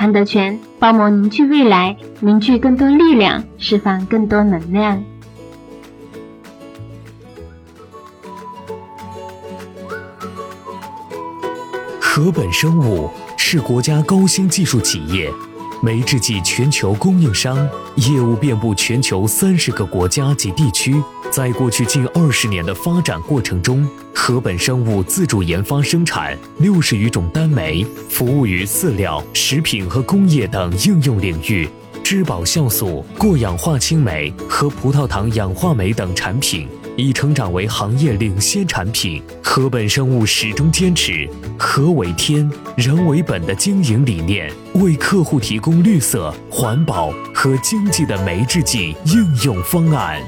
韩德全包膜凝聚未来，凝聚更多力量，释放更多能量。禾本生物是国家高新技术企业。酶制剂全球供应商，业务遍布全球三十个国家及地区。在过去近二十年的发展过程中，禾本生物自主研发生产六十余种单酶，服务于饲料、食品和工业等应用领域。质保酵素、过氧化氢酶和葡萄糖氧化酶等产品。已成长为行业领先产品。禾本生物始终坚持“禾为天，人为本”的经营理念，为客户提供绿色、环保和经济的酶制剂应用方案。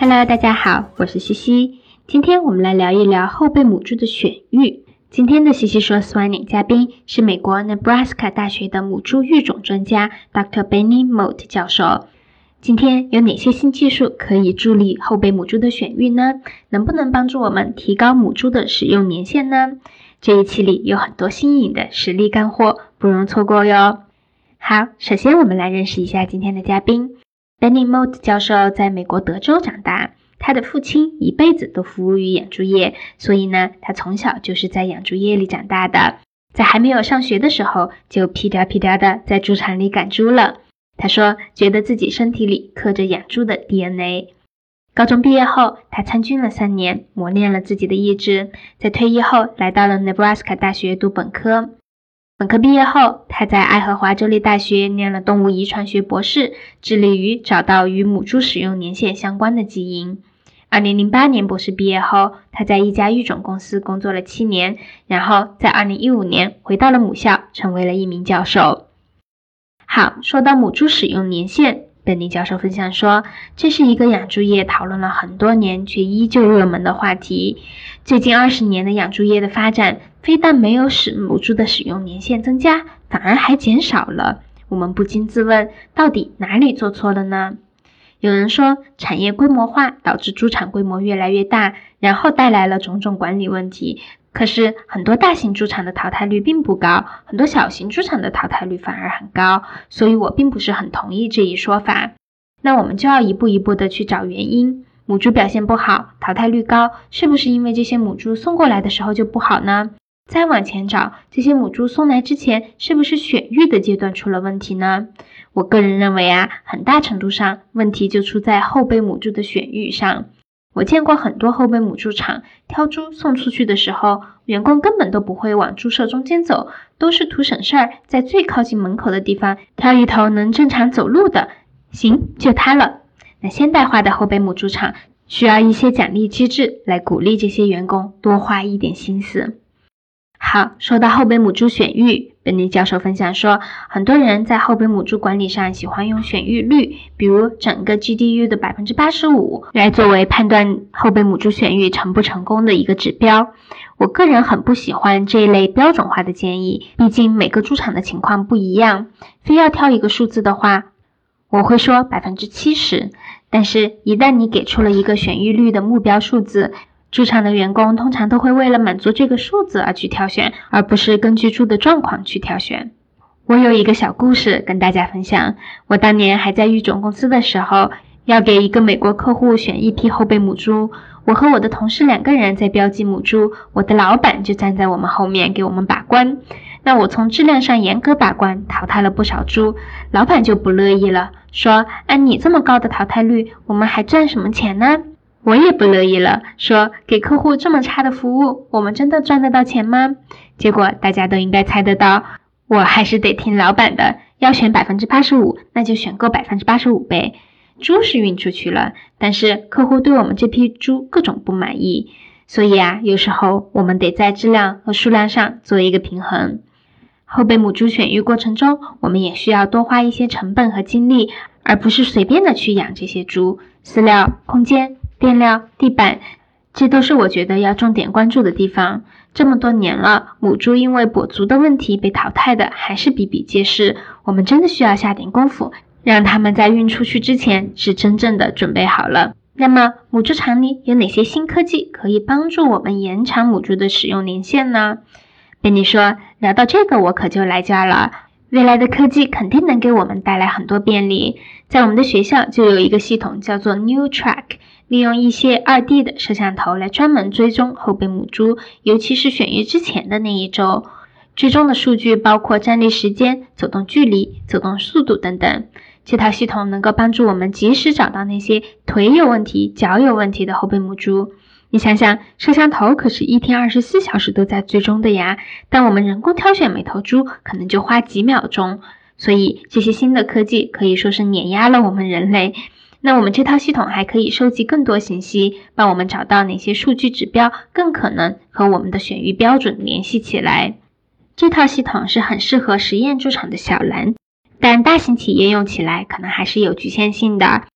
Hello，大家好，我是西西。今天我们来聊一聊后备母猪的选育。今天的西西说 Swining 嘉宾是美国 Nebraska 大学的母猪育种专家 Dr. Benny Mote 教授。今天有哪些新技术可以助力后备母猪的选育呢？能不能帮助我们提高母猪的使用年限呢？这一期里有很多新颖的实力干货，不容错过哟。好，首先我们来认识一下今天的嘉宾，Benny Mote 教授在美国德州长大，他的父亲一辈子都服务于养猪业，所以呢，他从小就是在养猪业里长大的，在还没有上学的时候，就屁颠屁颠的在猪场里赶猪了。他说：“觉得自己身体里刻着养猪的 DNA。”高中毕业后，他参军了三年，磨练了自己的意志。在退役后，来到了 Nebraska 大学读本科。本科毕业后，他在爱荷华州立大学念了动物遗传学博士，致力于找到与母猪使用年限相关的基因。2008年博士毕业后，他在一家育种公司工作了七年，然后在2015年回到了母校，成为了一名教授。好，说到母猪使用年限，本尼教授分享说，这是一个养猪业讨论了很多年却依旧热门的话题。最近二十年的养猪业的发展，非但没有使母猪的使用年限增加，反而还减少了。我们不禁自问，到底哪里做错了呢？有人说，产业规模化导致猪场规模越来越大，然后带来了种种管理问题。可是很多大型猪场的淘汰率并不高，很多小型猪场的淘汰率反而很高，所以我并不是很同意这一说法。那我们就要一步一步的去找原因。母猪表现不好，淘汰率高，是不是因为这些母猪送过来的时候就不好呢？再往前找，这些母猪送来之前，是不是选育的阶段出了问题呢？我个人认为啊，很大程度上问题就出在后备母猪的选育上。我见过很多后备母猪场挑猪送出去的时候，员工根本都不会往猪舍中间走，都是图省事儿，在最靠近门口的地方挑一头能正常走路的，行，就它了。那现代化的后备母猪场需要一些奖励机制来鼓励这些员工多花一点心思。好，说到后备母猪选育，本尼教授分享说，很多人在后备母猪管理上喜欢用选育率，比如整个 GDU 的百分之八十五，来作为判断后备母猪选育成不成功的一个指标。我个人很不喜欢这一类标准化的建议，毕竟每个猪场的情况不一样，非要挑一个数字的话，我会说百分之七十。但是，一旦你给出了一个选育率的目标数字，猪场的员工通常都会为了满足这个数字而去挑选，而不是根据猪的状况去挑选。我有一个小故事跟大家分享。我当年还在育种公司的时候，要给一个美国客户选一批后备母猪。我和我的同事两个人在标记母猪，我的老板就站在我们后面给我们把关。那我从质量上严格把关，淘汰了不少猪，老板就不乐意了，说按你这么高的淘汰率，我们还赚什么钱呢？我也不乐意了，说给客户这么差的服务，我们真的赚得到钱吗？结果大家都应该猜得到，我还是得听老板的，要选百分之八十五，那就选购百分之八十五呗。猪是运出去了，但是客户对我们这批猪各种不满意，所以啊，有时候我们得在质量和数量上做一个平衡。后备母猪选育过程中，我们也需要多花一些成本和精力，而不是随便的去养这些猪。饲料、空间、垫料、地板，这都是我觉得要重点关注的地方。这么多年了，母猪因为跛足的问题被淘汰的还是比比皆是。我们真的需要下点功夫。让它们在运出去之前是真正的准备好了。那么，母猪场里有哪些新科技可以帮助我们延长母猪的使用年限呢？贝尼说：“聊到这个，我可就来劲儿了。未来的科技肯定能给我们带来很多便利。在我们的学校就有一个系统叫做 New Track，利用一些二 D 的摄像头来专门追踪后备母猪，尤其是选育之前的那一周。追踪的数据包括站立时间、走动距离、走动速度等等。”这套系统能够帮助我们及时找到那些腿有问题、脚有问题的后备母猪。你想想，摄像头可是一天二十四小时都在追踪的呀，但我们人工挑选每头猪可能就花几秒钟。所以这些新的科技可以说是碾压了我们人类。那我们这套系统还可以收集更多信息，帮我们找到哪些数据指标更可能和我们的选育标准联系起来。这套系统是很适合实验猪场的小蓝。但大型企业用起来可能还是有局限性的，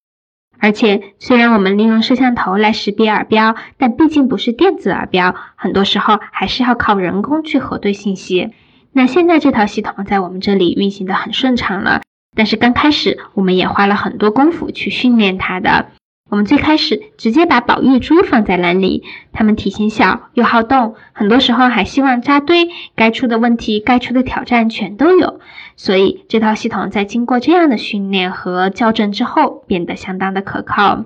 而且虽然我们利用摄像头来识别耳标，但毕竟不是电子耳标，很多时候还是要靠人工去核对信息。那现在这套系统在我们这里运行的很顺畅了，但是刚开始我们也花了很多功夫去训练它的。我们最开始直接把宝玉猪放在篮里，它们体型小又好动，很多时候还希望扎堆，该出的问题、该出的挑战全都有。所以这套系统在经过这样的训练和校正之后，变得相当的可靠。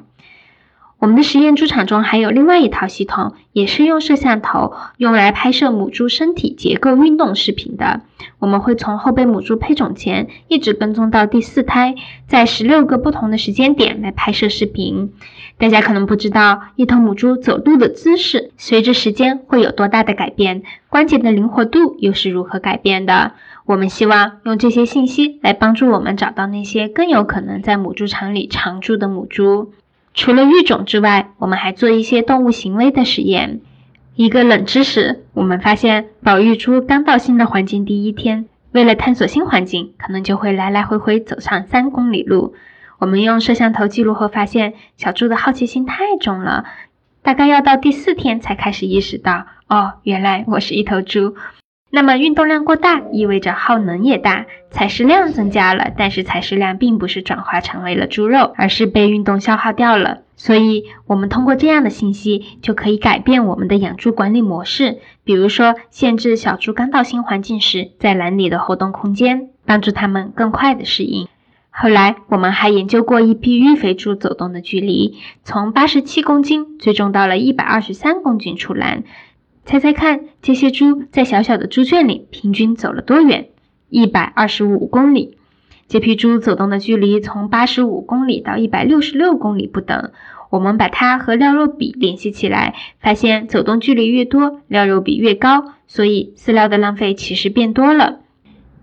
我们的实验猪场中还有另外一套系统，也是用摄像头用来拍摄母猪身体结构运动视频的。我们会从后备母猪配种前一直跟踪到第四胎，在十六个不同的时间点来拍摄视频。大家可能不知道，一头母猪走路的姿势随着时间会有多大的改变，关节的灵活度又是如何改变的。我们希望用这些信息来帮助我们找到那些更有可能在母猪场里常住的母猪。除了育种之外，我们还做一些动物行为的实验。一个冷知识，我们发现保育猪刚到新的环境第一天，为了探索新环境，可能就会来来回回走上三公里路。我们用摄像头记录后发现，小猪的好奇心太重了，大概要到第四天才开始意识到，哦，原来我是一头猪。那么运动量过大意味着耗能也大，采食量增加了，但是采食量并不是转化成为了猪肉，而是被运动消耗掉了。所以，我们通过这样的信息就可以改变我们的养猪管理模式，比如说限制小猪刚到新环境时在栏里的活动空间，帮助它们更快的适应。后来，我们还研究过一批育肥猪走动的距离，从八十七公斤最终到了一百二十三公斤出栏。猜猜看，这些猪在小小的猪圈里平均走了多远？一百二十五公里。这批猪走动的距离从八十五公里到一百六十六公里不等。我们把它和料肉比联系起来，发现走动距离越多，料肉比越高，所以饲料的浪费其实变多了。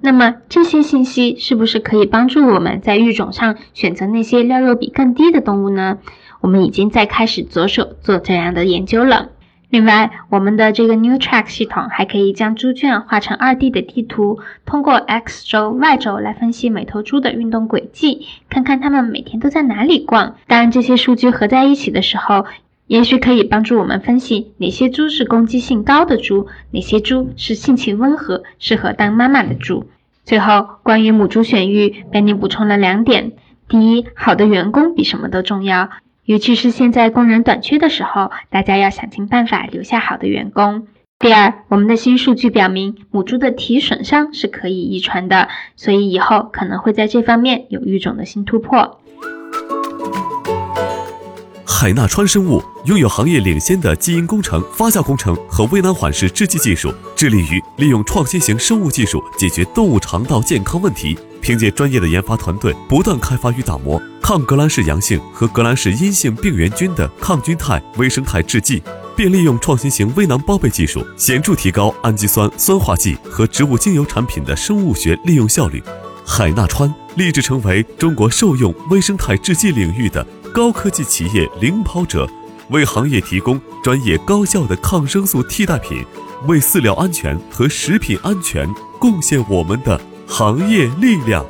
那么这些信息是不是可以帮助我们在育种上选择那些料肉比更低的动物呢？我们已经在开始着手做这样的研究了。另外，我们的这个 New Track 系统还可以将猪圈画成二 D 的地图，通过 X 轴、Y 轴来分析每头猪的运动轨迹，看看它们每天都在哪里逛。当，这些数据合在一起的时候，也许可以帮助我们分析哪些猪是攻击性高的猪，哪些猪是性情温和、适合当妈妈的猪。最后，关于母猪选育，Benny 补充了两点：第一，好的员工比什么都重要。尤其是现在工人短缺的时候，大家要想尽办法留下好的员工。第二，我们的新数据表明，母猪的体损伤是可以遗传的，所以以后可能会在这方面有育种的新突破。海纳川生物拥有行业领先的基因工程、发酵工程和微囊缓释制剂技术，致力于利用创新型生物技术解决动物肠道健康问题。凭借专业的研发团队，不断开发与打磨抗革兰氏阳性和革兰氏阴性病原菌的抗菌肽微生态制剂，并利用创新型微囊包被技术，显著提高氨基酸酸化剂和植物精油产品的生物学利用效率。海纳川立志成为中国兽用微生态制剂领域的。高科技企业领跑者，为行业提供专业高效的抗生素替代品，为饲料安全和食品安全贡献我们的行业力量。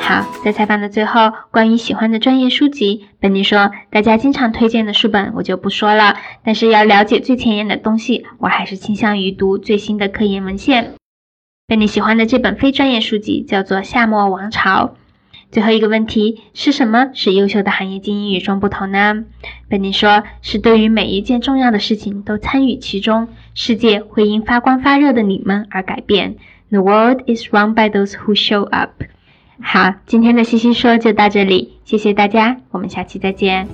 好，在采访的最后，关于喜欢的专业书籍，本尼说大家经常推荐的书本我就不说了，但是要了解最前沿的东西，我还是倾向于读最新的科研文献。本尼喜欢的这本非专业书籍叫做《夏末王朝》。最后一个问题是什么使优秀的行业精英与众不同呢？本尼说是对于每一件重要的事情都参与其中，世界会因发光发热的你们而改变。The world is run by those who show up。好，今天的西西说就到这里，谢谢大家，我们下期再见。